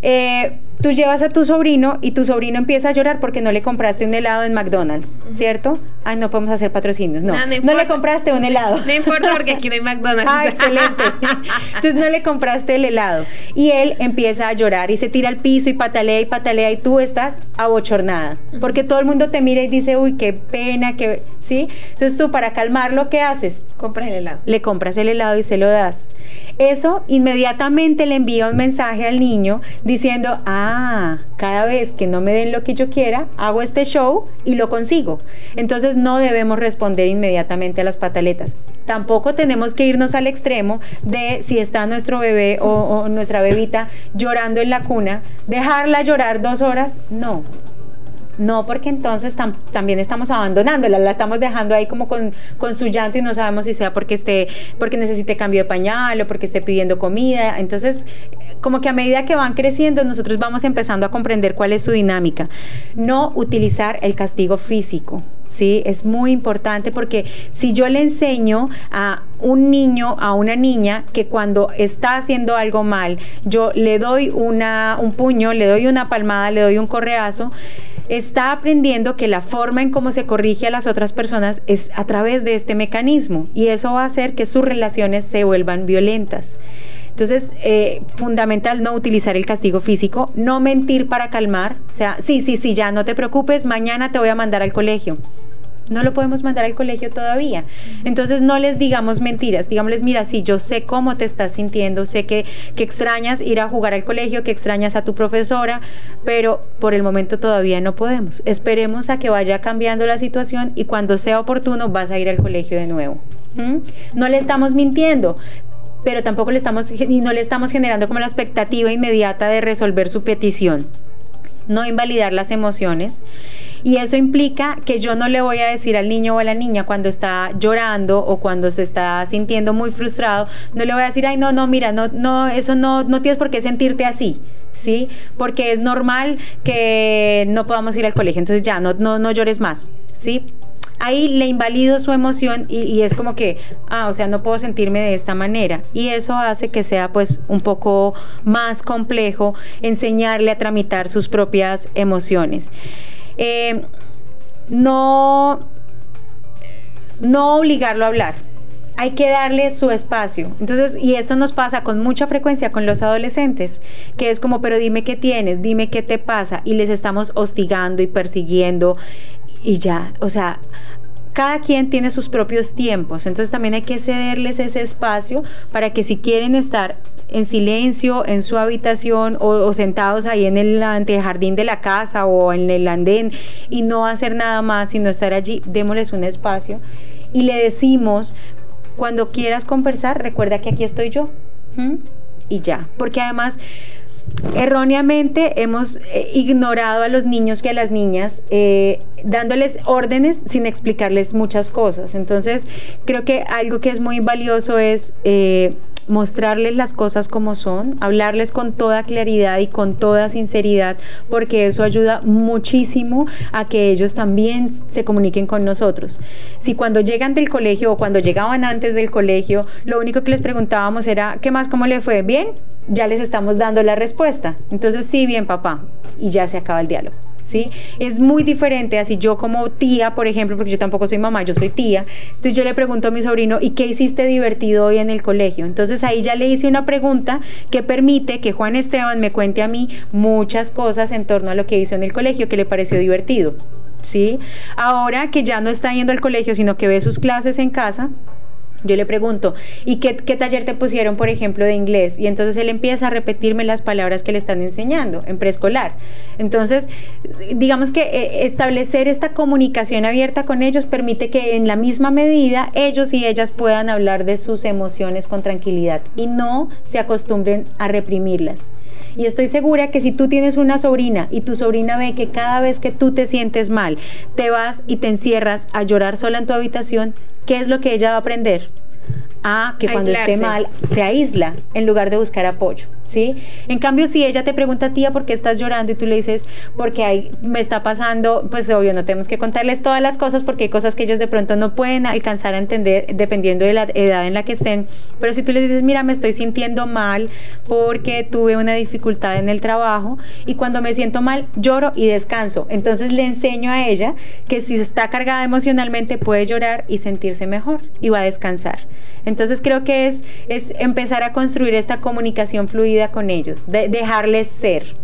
eh, tú llevas a tu sobrino y tu sobrino empieza a llorar porque no le compraste un helado en McDonald's, ¿cierto? Ay, no podemos hacer patrocinios, no. No, le compraste un helado. No importa porque aquí no hay McDonald's. Ah, excelente. Entonces no le compraste el helado. Y él empieza a llorar y se tira al piso y patalea y patalea y tú estás abochornada. Porque todo el mundo te mira y dice, uy, qué pena, que ¿sí? Entonces tú para calmarlo, ¿qué haces? Compras el helado. Le compras el helado y se lo das. Eso inmediatamente le envía un mensaje al niño diciendo, ah, ah, cada vez que no me den lo que yo quiera, hago este show y lo consigo. Entonces no debemos responder inmediatamente a las pataletas. Tampoco tenemos que irnos al extremo de si está nuestro bebé o, o nuestra bebita llorando en la cuna, dejarla llorar dos horas. No, No, porque entonces también estamos abandonándola, la estamos dejando ahí como con, con su llanto y no sabemos si sea porque esté, porque necesite cambio de pañal o porque esté pidiendo comida. Entonces, como que a medida que van creciendo, nosotros vamos empezando a comprender cuál es su dinámica. No utilizar el castigo físico, ¿sí? Es muy importante porque si yo le enseño a un niño, a una niña, que cuando está haciendo algo mal, yo le doy una, un puño, le doy una palmada, le doy un correazo, está aprendiendo que la forma en cómo se corrige a las otras personas es a través de este mecanismo y eso va a hacer que sus relaciones se vuelvan violentas. Entonces, eh, fundamental no utilizar el castigo físico, no mentir para calmar, o sea, sí, sí, sí, ya no te preocupes, mañana te voy a mandar al colegio no lo podemos mandar al colegio todavía. Entonces no les digamos mentiras, digámosles, mira, sí, yo sé cómo te estás sintiendo, sé que, que extrañas ir a jugar al colegio, que extrañas a tu profesora, pero por el momento todavía no podemos. Esperemos a que vaya cambiando la situación y cuando sea oportuno vas a ir al colegio de nuevo. ¿Mm? No le estamos mintiendo, pero tampoco le estamos no le estamos generando como la expectativa inmediata de resolver su petición. No invalidar las emociones y eso implica que yo no le voy a decir al niño o a la niña cuando está llorando o cuando se está sintiendo muy frustrado, no le voy a decir, ay, no, no, mira, no, no, eso no, no tienes por qué sentirte así. ¿Sí? Porque es normal que no podamos ir al colegio, entonces ya, no, no, no llores más, ¿sí? Ahí le invalido su emoción y, es como que, ah, o sea, no puedo sentirme de esta manera. Y eso hace que sea pues un poco más complejo enseñarle a tramitar sus propias emociones. Eh, no, no obligarlo a hablar. Hay que darle su espacio. Entonces, y esto nos pasa con mucha frecuencia con los adolescentes, que es como, pero dime qué tienes, dime qué te pasa, y les estamos hostigando y persiguiendo y ya, o sea, cada quien tiene sus propios tiempos, entonces también hay que cederles ese espacio para que si quieren estar en silencio en su habitación o, sentados ahí en el antejardín de la casa o en el andén y no hacer nada más, sino estar allí, démosles un espacio y le decimos, cuando quieras conversar, recuerda que aquí estoy yo. Y ya, porque además erróneamente hemos eh, ignorado a los niños y a las niñas, eh, dándoles órdenes sin explicarles muchas cosas. Entonces, creo que algo que es muy valioso es eh, mostrarles las cosas como son, hablarles con toda claridad y con toda sinceridad, porque eso ayuda muchísimo a que ellos también se comuniquen con nosotros. Si cuando llegan del colegio o cuando llegaban antes del colegio, lo único que les preguntábamos era, ¿qué más? ¿Cómo le fue? ¿Bien? Ya les estamos dando la respuesta. Entonces, sí, bien, papá. Y ya se acaba el diálogo. ¿Sí? Es muy diferente así yo como tía, por ejemplo, porque yo tampoco soy mamá, yo soy tía, entonces yo le pregunto a mi sobrino, ¿y qué hiciste divertido hoy en el colegio? Entonces ahí ya le hice una pregunta que permite que Juan Esteban me cuente a mí muchas cosas en torno a lo que hizo en el colegio que le pareció divertido. ¿Sí? Ahora que ya no está yendo al colegio, sino que ve sus clases en casa, yo le pregunto, ¿y qué, taller te pusieron, por ejemplo, de inglés? Y entonces él empieza a repetirme las palabras que le están enseñando en preescolar. Entonces, digamos que eh, establecer esta comunicación abierta con ellos permite que en la misma medida ellos y ellas puedan hablar de sus emociones con tranquilidad y no se acostumbren a reprimirlas. Y estoy segura que si tú tienes una sobrina y tu sobrina ve que cada vez que tú te sientes mal, te vas y te encierras a llorar sola en tu habitación, ¿qué es lo que ella va a aprender? A que cuando esté mal se aísla en lugar de buscar apoyo, ¿sí? En cambio, si ella te pregunta, tía, ¿por qué estás llorando? Y tú le dices, porque hay, me está pasando, pues obvio, no tenemos que contarles todas las cosas porque hay cosas que ellos de pronto no pueden alcanzar a entender dependiendo de la edad en la que estén. Pero si tú les dices, mira, me estoy sintiendo mal porque tuve una dificultad en el trabajo y cuando me siento mal, lloro y descanso. Entonces le enseño a ella que si está cargada emocionalmente puede llorar y sentirse mejor y va a descansar. Entonces creo que es, es empezar a construir esta comunicación fluida con ellos, de dejarles ser.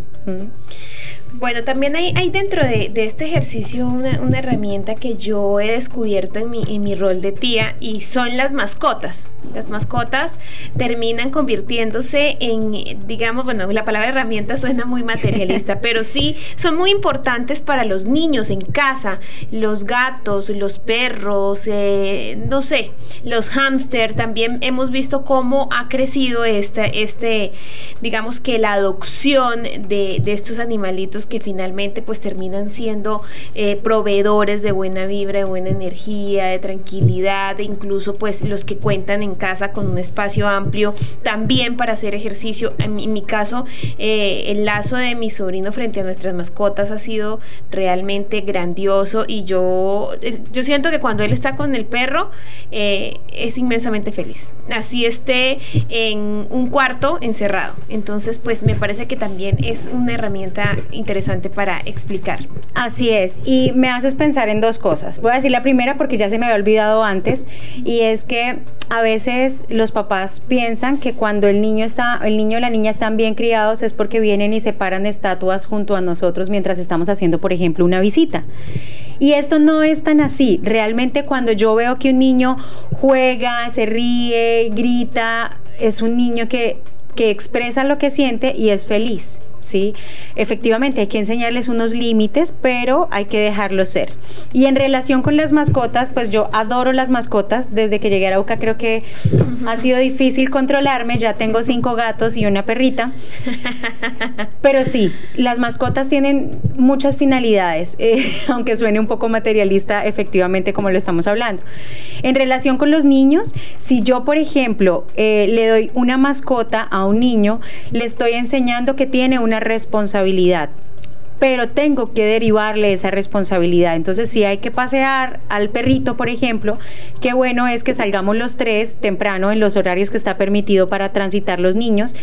Bueno, también hay, hay dentro de, este ejercicio una, una, herramienta que yo he descubierto en mi, en mi rol de tía y son las mascotas. Las mascotas terminan convirtiéndose en, digamos, bueno, la palabra herramienta suena muy materialista, pero sí son muy importantes para los niños en casa. Los gatos, los perros, eh, no sé, los hámster. También hemos visto cómo ha crecido este, este digamos que la adopción de, de estos animalitos que finalmente pues terminan siendo eh, proveedores de buena vibra, de buena energía, de tranquilidad, e incluso pues los que cuentan en casa con un espacio amplio también para hacer ejercicio. En mi, caso, eh, el lazo de mi sobrino frente a nuestras mascotas ha sido realmente grandioso y yo, eh, yo siento que cuando él está con el perro es inmensamente feliz. Así esté en un cuarto encerrado. Entonces pues me parece que también es una herramienta interesante para explicar. Así es, y me haces pensar en dos cosas. Voy a decir la primera porque ya se me había olvidado antes, y es que a veces los papás piensan que cuando el niño está, el niño o la niña están bien criados es porque vienen y se paran estatuas junto a nosotros mientras estamos haciendo, por ejemplo, una visita. Y esto no es tan así. Realmente cuando yo veo que un niño juega, se ríe, grita, es un niño que que expresa lo que siente y es feliz. ¿Sí? Efectivamente, hay que enseñarles unos límites, pero hay que dejarlos ser. Y en relación con las mascotas, pues yo adoro las mascotas. Desde que llegué a Arauca creo que ha sido difícil controlarme. Ya tengo cinco gatos y una perrita. Pero sí, las mascotas tienen muchas finalidades, eh, aunque suene un poco materialista, efectivamente, como lo estamos hablando. En relación con los niños, si yo, por ejemplo, eh, le doy una mascota a un niño, le estoy enseñando que tiene una responsabilidad pero tengo que derivarle esa responsabilidad. Entonces, si hay que pasear al perrito, por ejemplo, qué bueno es que salgamos los tres temprano en los horarios que está permitido para transitar los niños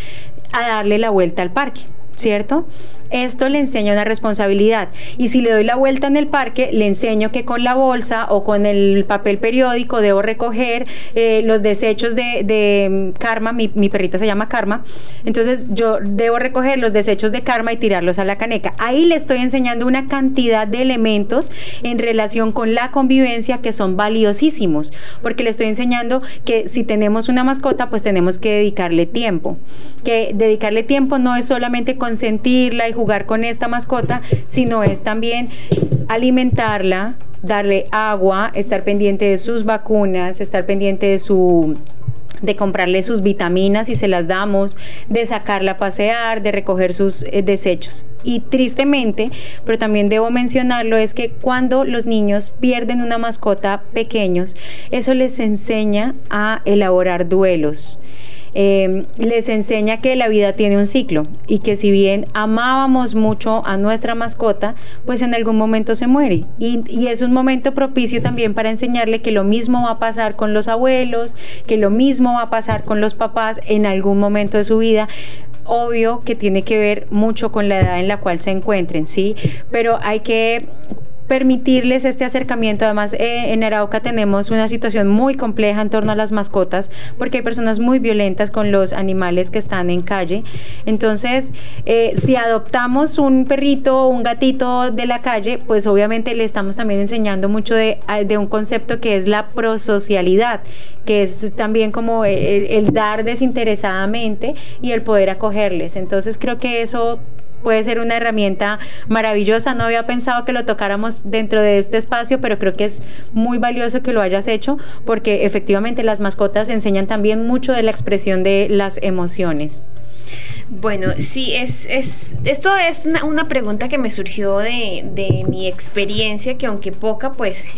a darle la vuelta al parque. ¿cierto? Esto le enseña una responsabilidad. Y si le doy la vuelta en el parque, le enseño que con la bolsa o con el papel periódico debo recoger eh, los desechos de, mm, Karma, mi, perrita se llama Karma, entonces yo debo recoger los desechos de Karma y tirarlos a la caneca. Ahí le estoy enseñando una cantidad de elementos en relación con la convivencia que son valiosísimos, porque le estoy enseñando que si tenemos una mascota, pues tenemos que dedicarle tiempo, que dedicarle tiempo no es solamente consentirla y jugar con esta mascota, sino es también alimentarla, darle agua, estar pendiente de sus vacunas, estar pendiente de su de comprarle sus vitaminas y se las damos, de sacarla a pasear, de recoger sus eh, desechos. Y tristemente, pero también debo mencionarlo, es que cuando los niños pierden una mascota pequeños, eso les enseña a elaborar duelos. Em, les enseña que la vida tiene un ciclo y que si bien amábamos mucho a nuestra mascota, pues en algún momento se muere. Y, y es un momento propicio también para enseñarle que lo mismo va a pasar con los abuelos, que lo mismo va a pasar con los papás en algún momento de su vida obvio que tiene que ver mucho con la edad en la cual se encuentren, ¿sí? Pero hay que permitirles este acercamiento. Además, eh, en Arauca tenemos una situación muy compleja en torno a las mascotas, porque hay personas muy violentas con los animales que están en calle. Entonces, eh, si adoptamos un perrito o un gatito de la calle, pues obviamente le estamos también enseñando mucho de, un concepto que es la prosocialidad, que es también como el dar desinteresadamente y el poder acogerles. Entonces, creo que eso puede ser una herramienta maravillosa. No había pensado que lo tocáramos dentro de este espacio, pero creo que es muy valioso que lo hayas hecho porque efectivamente las mascotas enseñan también mucho de la expresión de las emociones. Bueno, sí, es, es, esto es una, pregunta que me surgió de, de, mi experiencia, que aunque poca, pues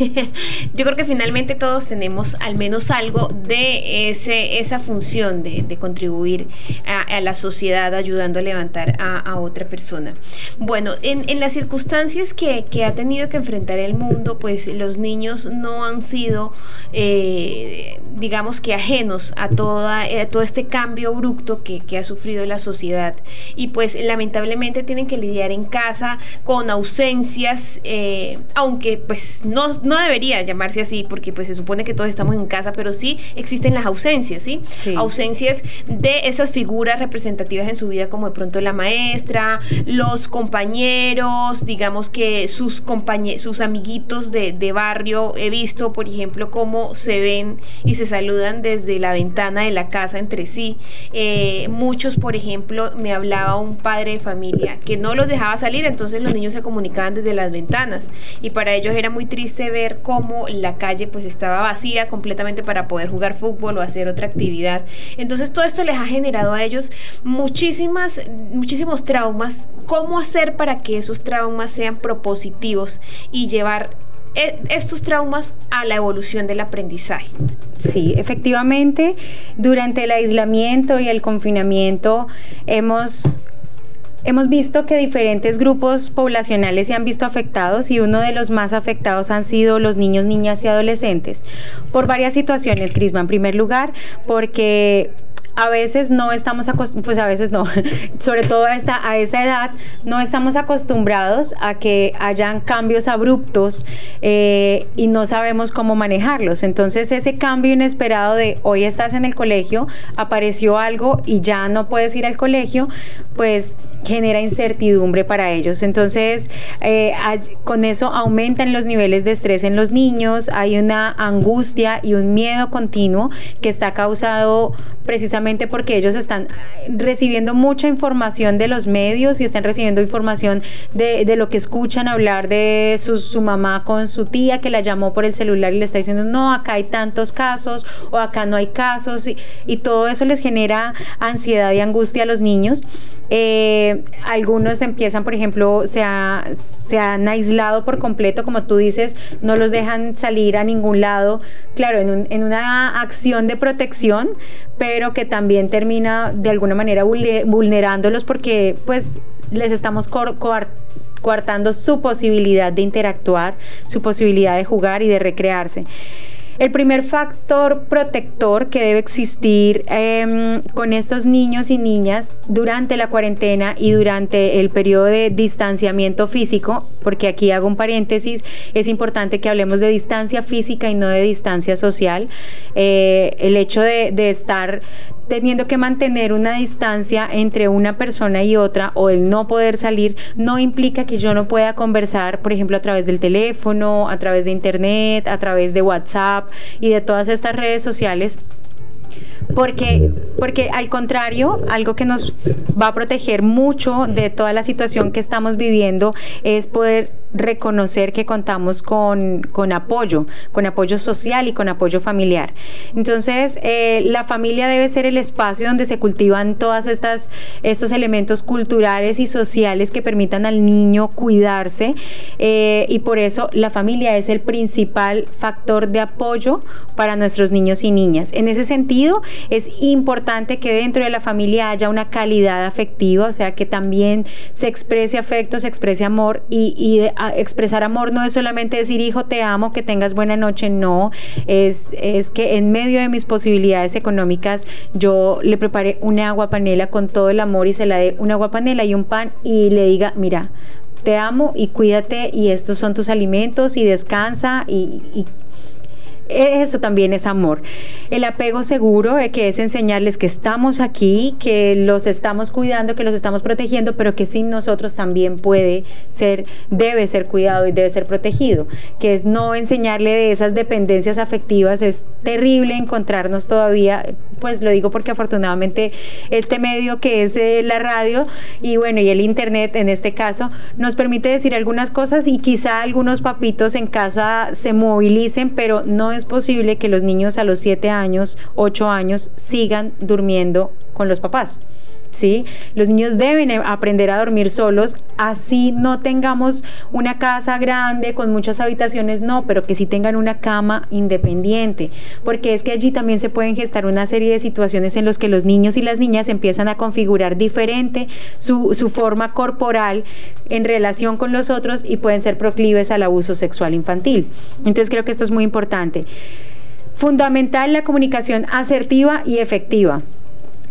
yo creo que finalmente todos tenemos al menos algo de ese, esa función de, de contribuir a, la sociedad ayudando a levantar a, otra persona. Bueno, en, en las circunstancias que, que, ha tenido que enfrentar el mundo, pues los niños no han sido, eh, digamos que ajenos a, toda, todo este cambio abrupto que, que ha sufrido la sociedad y pues lamentablemente tienen que lidiar en casa con ausencias, eh, aunque pues no, no debería llamarse así porque pues se supone que todos estamos en casa, pero sí existen las ausencias, ¿sí? Ausencias de esas figuras representativas en su vida como de pronto la maestra, los compañeros, digamos que sus compañeros, sus amiguitos de, de barrio, he visto por ejemplo cómo se ven y se saludan desde la ventana de la casa entre sí. Eh, muchos, por ejemplo, me hablaba un padre de familia que no los dejaba salir, entonces los niños se comunicaban desde las ventanas y para ellos era muy triste ver cómo la calle pues estaba vacía completamente para poder jugar fútbol o hacer otra actividad. Entonces todo esto les ha generado a ellos muchísimas, muchísimos traumas. ¿Cómo hacer para que esos traumas sean propositivos y llevar estos traumas a la evolución del aprendizaje. Sí, efectivamente, durante el aislamiento y el confinamiento hemos Hemos visto que diferentes grupos poblacionales se han visto afectados y uno de los más afectados han sido los niños, niñas y adolescentes por varias situaciones, Crisma. En primer lugar, porque a veces no estamos acostumbrados, pues a veces no, sobre todo a, esta, a esa edad, no estamos acostumbrados a que hayan cambios abruptos eh, y no sabemos cómo manejarlos. Entonces ese cambio inesperado de hoy estás en el colegio, apareció algo y ya no puedes ir al colegio, pues genera incertidumbre para ellos. Entonces, eh, con eso aumentan los niveles de estrés en los niños, hay una angustia y un miedo continuo que está causado precisamente porque ellos están recibiendo mucha información de los medios y están recibiendo información de, lo que escuchan hablar de su, mamá con su tía que la llamó por el celular y le está diciendo, no, acá hay tantos casos o acá no hay casos y, y todo eso les genera ansiedad y angustia a los niños. Eh, algunos empiezan, por ejemplo, se, se han aislado por completo, como tú dices, no los dejan salir a ningún lado, claro, en, en una acción de protección, pero que también termina de alguna manera vulnerándolos porque pues les estamos coartando su posibilidad de interactuar, su posibilidad de jugar y de recrearse. El primer factor protector que debe existir em, con estos niños y niñas durante la cuarentena y durante el periodo de distanciamiento físico, porque aquí hago un paréntesis, es importante que hablemos de distancia física y no de distancia social. Eh, el hecho de, de estar teniendo que mantener una distancia entre una persona y otra o el no poder salir no implica que yo no pueda conversar, por ejemplo, a través del teléfono, a través de internet, a través de WhatsApp y de todas estas redes sociales porque, porque al contrario, algo que nos va a proteger mucho de toda la situación que estamos viviendo es poder reconocer que contamos con, con apoyo, con apoyo social y con apoyo familiar. Entonces, eh, la familia debe ser el espacio donde se cultivan todas estas estos elementos culturales y sociales que permitan al niño cuidarse eh, y por eso la familia es el principal factor de apoyo para nuestros niños y niñas. En ese sentido, es importante que dentro de la familia haya una calidad afectiva, o sea, que también se exprese afecto, se exprese amor y, expresar amor no es solamente decir, hijo, te amo, que tengas buena noche, no, es, es que en medio de mis posibilidades económicas yo le prepare una agua panela con todo el amor y se la dé una agua panela y un pan y le diga, mira, te amo y cuídate y estos son tus alimentos y descansa y, y eso también es amor. El apego seguro, eh, que es enseñarles que estamos aquí, que los estamos cuidando, que los estamos protegiendo, pero que sin nosotros también puede ser, debe ser cuidado y debe ser protegido. Que es no enseñarle de esas dependencias afectivas. Es terrible encontrarnos todavía, pues lo digo porque afortunadamente este medio que es eh, la radio y bueno, y el internet en este caso, nos permite decir algunas cosas y quizá algunos papitos en casa se movilicen, pero no es posible que los niños a los 7 años, 8 años sigan durmiendo con los papás. Los niños deben aprender a dormir solos, así no tengamos una casa grande con muchas habitaciones, no, pero que sí tengan una cama independiente, porque es que allí también se pueden gestar una serie de situaciones en las que los niños y las niñas empiezan a configurar diferente su, su forma corporal en relación con los otros y pueden ser proclives al abuso sexual infantil. Entonces creo que esto es muy importante. Fundamental la comunicación asertiva y efectiva.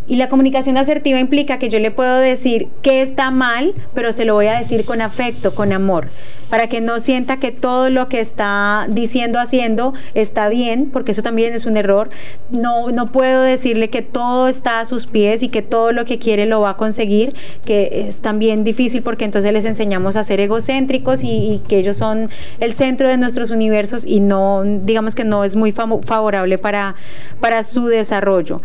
Y la comunicación asertiva implica que yo le puedo decir que está mal, pero se lo voy a decir con afecto, con amor, para que no sienta que todo lo que está diciendo, haciendo está bien, porque eso también es un error. No, no puedo decirle que todo está a sus pies y que todo lo que quiere lo va a conseguir, que es también difícil porque entonces les enseñamos a ser egocéntricos y, que ellos son el centro de nuestros universos y no, digamos que no es muy favorable para, para su desarrollo.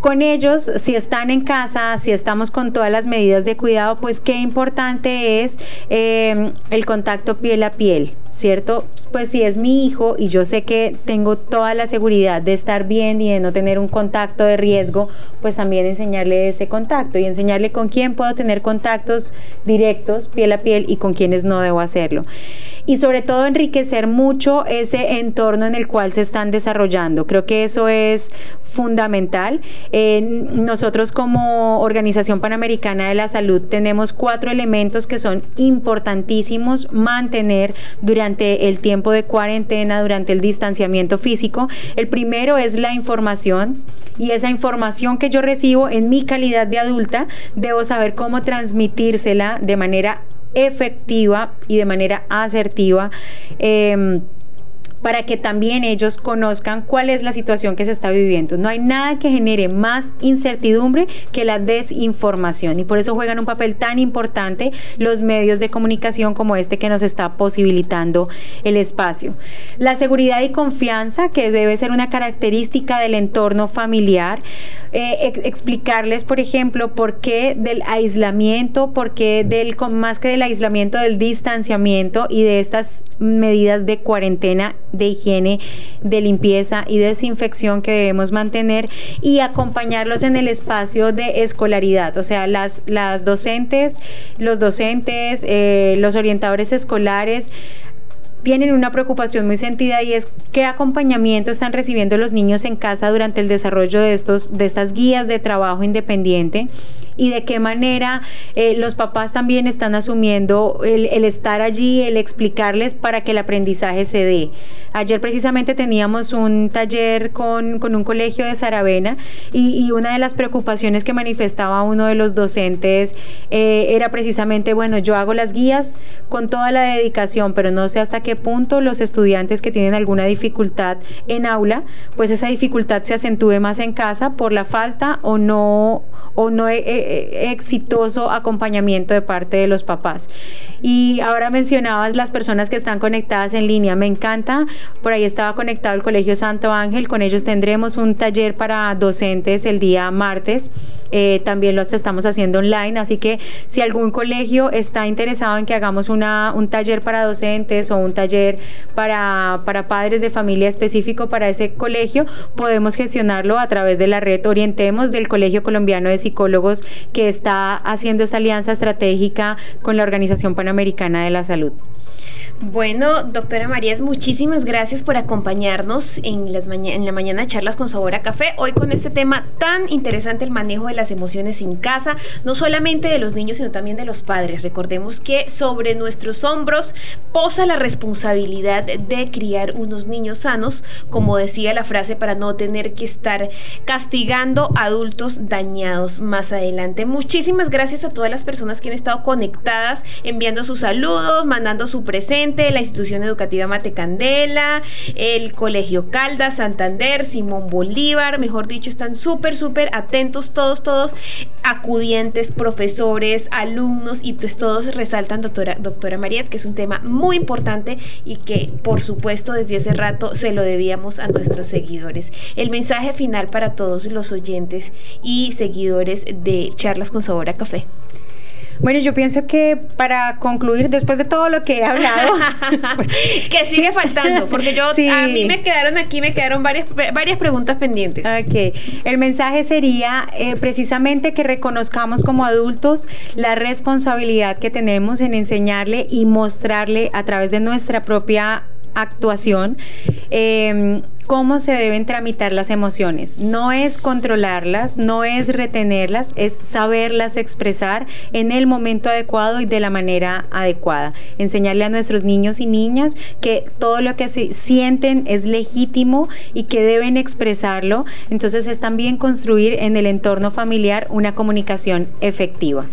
Con ellos, si están en casa, si estamos con todas las medidas de cuidado, pues qué importante es eh, el contacto piel a piel, ¿cierto? Pues si es mi hijo y yo sé que tengo toda la seguridad de estar bien y de no tener un contacto de riesgo, pues también enseñarle ese contacto y enseñarle con quién puedo tener contactos directos, piel a piel, y con quiénes no debo hacerlo. Y sobre todo enriquecer mucho ese entorno en el cual se están desarrollando. Creo que eso es fundamental. Nosotros como Organización Panamericana de la Salud tenemos cuatro elementos que son importantísimos mantener durante el tiempo de cuarentena, durante el distanciamiento físico. El primero es la información y esa información que yo recibo en mi calidad de adulta, debo saber cómo transmitírsela de manera efectiva y de manera asertiva. Eh, para que también ellos conozcan cuál es la situación que se está viviendo. No hay nada que genere más incertidumbre que la desinformación y por eso juegan un papel tan importante los medios de comunicación como este que nos está posibilitando el espacio. La seguridad y confianza, que debe ser una característica del entorno familiar, eh, explicarles, por ejemplo, por qué del aislamiento, por qué del, más que del aislamiento, del distanciamiento y de estas medidas de cuarentena de higiene, de limpieza y desinfección que debemos mantener y acompañarlos en el espacio de escolaridad, o sea, las, las docentes, los docentes, eh, los orientadores escolares, tienen una preocupación muy sentida y es qué acompañamiento están recibiendo los niños en casa durante el desarrollo de estos de estas guías de trabajo independiente y de qué manera eh, los papás también están asumiendo el, estar allí, el explicarles para que el aprendizaje se dé. Ayer precisamente teníamos un taller con, un colegio de Saravena y, una de las preocupaciones que manifestaba uno de los docentes eh, era precisamente, bueno, yo hago las guías con toda la dedicación, pero no sé hasta qué punto los estudiantes que tienen alguna dificultad en aula, pues esa dificultad se acentúe más en casa por la falta o no o no exitoso acompañamiento de parte de los papás. Y ahora mencionabas las personas que están conectadas en línea. Me encanta, por ahí estaba conectado el Colegio Santo Ángel, con ellos tendremos un taller para docentes el día martes. Eh, también lo estamos haciendo online, así que si algún colegio está interesado en que hagamos una, un taller para docentes o un taller para, para padres de familia específico para ese colegio, podemos gestionarlo a través de la red Orientemos del Colegio Colombiano de Psicólogos que está haciendo esta alianza estratégica con la Organización Panamericana de la Salud. Bueno, doctora María, muchísimas gracias por acompañarnos en, las en la mañana charlas con sabor a café. Hoy con este tema tan interesante, el manejo de las emociones en casa, no solamente de los niños, sino también de los padres. Recordemos que sobre nuestros hombros posa la responsabilidad de criar unos niños sanos, como decía la frase, para no tener que estar castigando adultos dañados más adelante. Muchísimas gracias a todas las personas que han estado conectadas, enviando sus saludos, mandando su presente la institución educativa Mate Candela, el Colegio Caldas, Santander, Simón Bolívar, mejor dicho, están súper, súper atentos todos, todos, acudientes, profesores, alumnos y pues todos resaltan, doctora, doctora Mariet, que es un tema muy importante y que por supuesto desde hace rato se lo debíamos a nuestros seguidores. El mensaje final para todos los oyentes y seguidores de Charlas con Sabor a Café. Bueno, yo pienso que para concluir, después de todo lo que he hablado, que sigue faltando, porque yo a mí me quedaron aquí, me quedaron varias, varias preguntas pendientes. Ok, el mensaje sería eh, precisamente que reconozcamos como adultos la responsabilidad que tenemos en enseñarle y mostrarle a través de nuestra propia actuación, em, cómo se deben tramitar las emociones. No es controlarlas, no es retenerlas, es saberlas expresar en el momento adecuado y de la manera adecuada. Enseñarle a nuestros niños y niñas que todo lo que se sienten es legítimo y que deben expresarlo. Entonces es también construir en el entorno familiar una comunicación efectiva.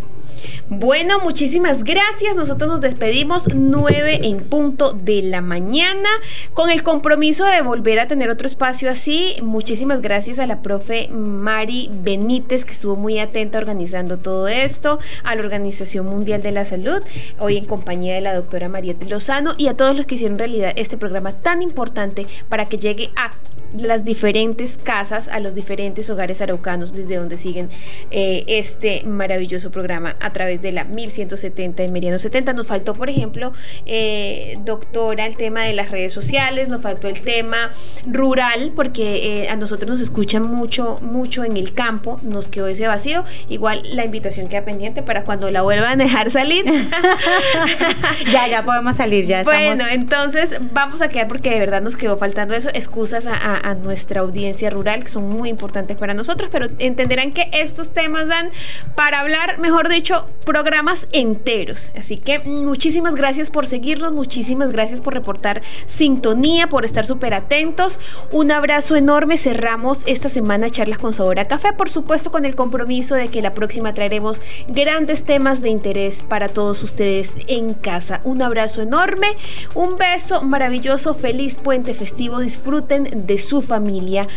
Bueno, muchísimas gracias. Nosotros nos despedimos 9 en punto de la mañana con el compromiso de volver a tener otro espacio así. Muchísimas gracias a la profe Mari Benítez que estuvo muy atenta organizando todo esto, a la Organización Mundial de la Salud, hoy en compañía de la doctora Mariette Lozano y a todos los que hicieron realidad este programa tan importante para que llegue a las diferentes casas, a los diferentes hogares araucanos desde donde siguen eh, este maravilloso programa a través de la 1170 y Meridiano 70. Nos faltó, por ejemplo, eh, doctora, el tema de las redes sociales, nos faltó el tema rural, porque eh, a nosotros nos escuchan mucho, mucho en el campo, nos quedó ese vacío. Igual la invitación queda pendiente para cuando la vuelvan a dejar salir. ya, ya podemos salir, ya estamos. Bueno, entonces vamos a quedar porque de verdad nos quedó faltando eso. Excusas a, a nuestra audiencia rural que son muy importantes para nosotros, pero entenderán que estos temas dan para hablar, mejor dicho, programas enteros. Así que muchísimas gracias por seguirnos, muchísimas gracias por reportar sintonía, por estar súper atentos. Un abrazo enorme. Cerramos esta semana charlas con sabor a café, por supuesto con el compromiso de que la próxima traeremos grandes temas de interés para todos ustedes en casa. Un abrazo enorme, un beso maravilloso, feliz puente festivo, disfruten de su familia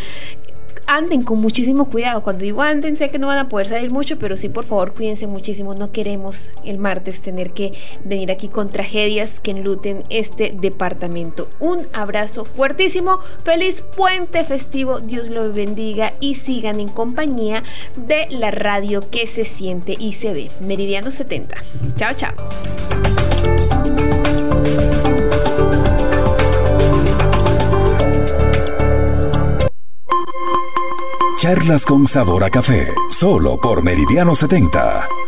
anden con muchísimo cuidado. Cuando digo anden, sé que no van a poder salir mucho, pero sí, por favor, cuídense muchísimo. No queremos el martes tener que venir aquí con tragedias que enluten este departamento. Un abrazo fuertísimo. Feliz puente festivo. Dios lo bendiga y sigan en compañía de la radio que se siente y se ve. Meridiano 70. Chao, chao. Charlas con sabor a café, solo por Meridiano 70.